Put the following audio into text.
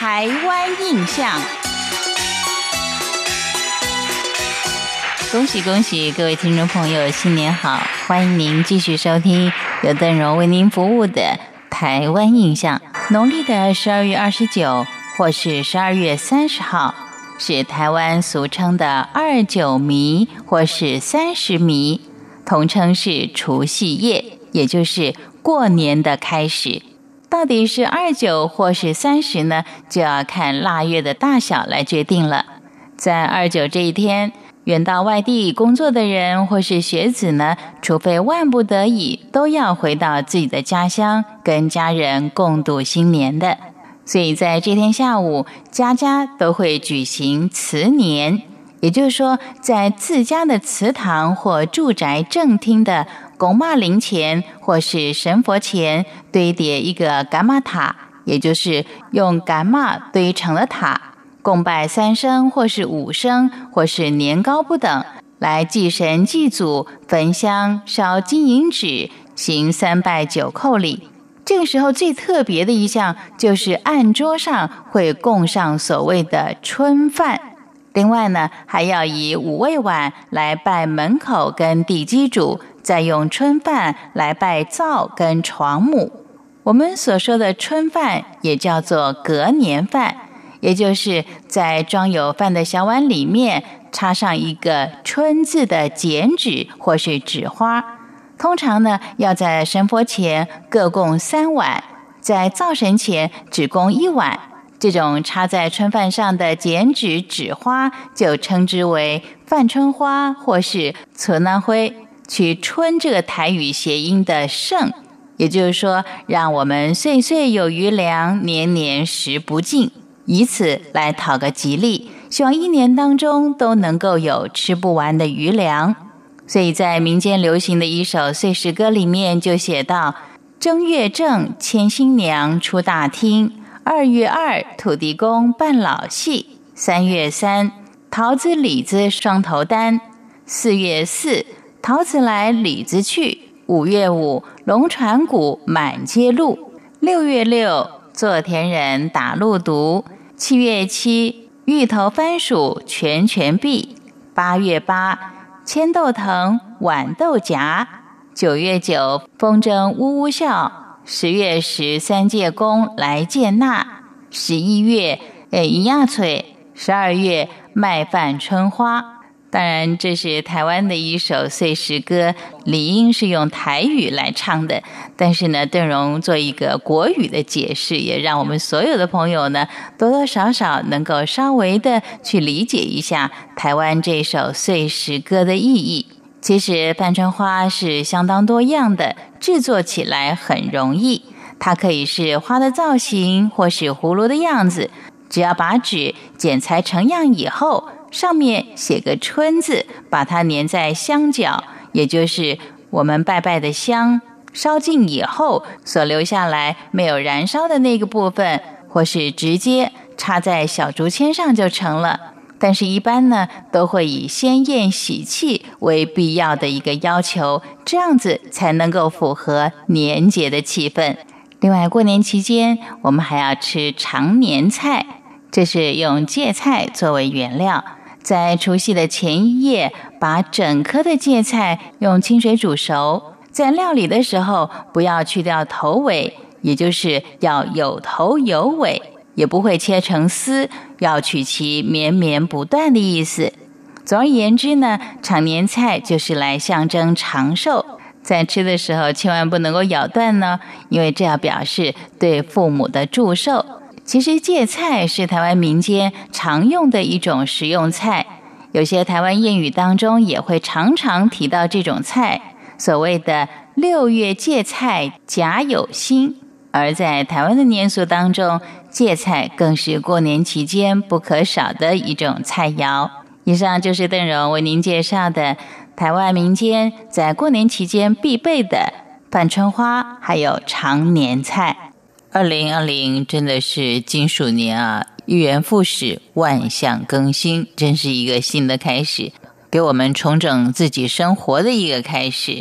台湾印象。恭喜恭喜各位听众朋友，新年好！欢迎您继续收听由邓荣为您服务的《台湾印象》。农历的十二月二十九，或是十二月三十号，是台湾俗称的二九弥，或是三十弥，统称是除夕夜，也就是过年的开始。到底是二九或是三十呢？就要看腊月的大小来决定了。在二九这一天。远到外地工作的人或是学子呢，除非万不得已，都要回到自己的家乡，跟家人共度新年的。所以在这天下午，家家都会举行辞年，也就是说，在自家的祠堂或住宅正厅的拱马陵前或是神佛前，堆叠一个伽马塔，也就是用伽马堆成了塔。供拜三生，或是五生，或是年糕不等，来祭神祭祖，焚香烧金银纸，行三拜九叩礼。这个时候最特别的一项，就是案桌上会供上所谓的春饭。另外呢，还要以五味碗来拜门口跟地基主，再用春饭来拜灶跟床母。我们所说的春饭，也叫做隔年饭。也就是在装有饭的小碗里面插上一个“春”字的剪纸或是纸花，通常呢要在神佛前各供三碗，在灶神前只供一碗。这种插在春饭上的剪纸纸花，就称之为饭春花或是存安灰，取“春”这个台语谐音的“盛”，也就是说，让我们岁岁有余粮，年年食不尽。以此来讨个吉利，希望一年当中都能够有吃不完的余粮。所以在民间流行的一首岁时歌里面就写到：正月正牵新娘出大厅，二月二土地公办老戏，三月三桃子李子双头单，四月四桃子来李子去，五月五龙船鼓满街路，六月六做田人打路毒。七月七，芋头番薯全全闭；八月八，千豆藤豌豆荚；九月九，风筝呜呜笑；十月十，三界公来见纳；十一月，诶，一亚翠；十二月，麦饭春花。当然，这是台湾的一首岁时歌，理应是用台语来唱的。但是呢，邓荣做一个国语的解释，也让我们所有的朋友呢，多多少少能够稍微的去理解一下台湾这首岁时歌的意义。其实，半春花是相当多样的，制作起来很容易。它可以是花的造型，或是葫芦的样子，只要把纸剪裁成样以后。上面写个“春”字，把它粘在香角，也就是我们拜拜的香，烧尽以后所留下来没有燃烧的那个部分，或是直接插在小竹签上就成了。但是，一般呢都会以鲜艳喜气为必要的一个要求，这样子才能够符合年节的气氛。另外，过年期间我们还要吃长年菜，这是用芥菜作为原料。在除夕的前一夜，把整颗的芥菜用清水煮熟。在料理的时候，不要去掉头尾，也就是要有头有尾，也不会切成丝，要取其绵绵不断的意思。总而言之呢，长年菜就是来象征长寿。在吃的时候，千万不能够咬断呢，因为这要表示对父母的祝寿。其实芥菜是台湾民间常用的一种食用菜，有些台湾谚语当中也会常常提到这种菜，所谓的“六月芥菜甲有心”。而在台湾的年俗当中，芥菜更是过年期间不可少的一种菜肴。以上就是邓荣为您介绍的台湾民间在过年期间必备的半春花，还有长年菜。二零二零真的是金鼠年啊，一元复始，万象更新，真是一个新的开始，给我们重整自己生活的一个开始。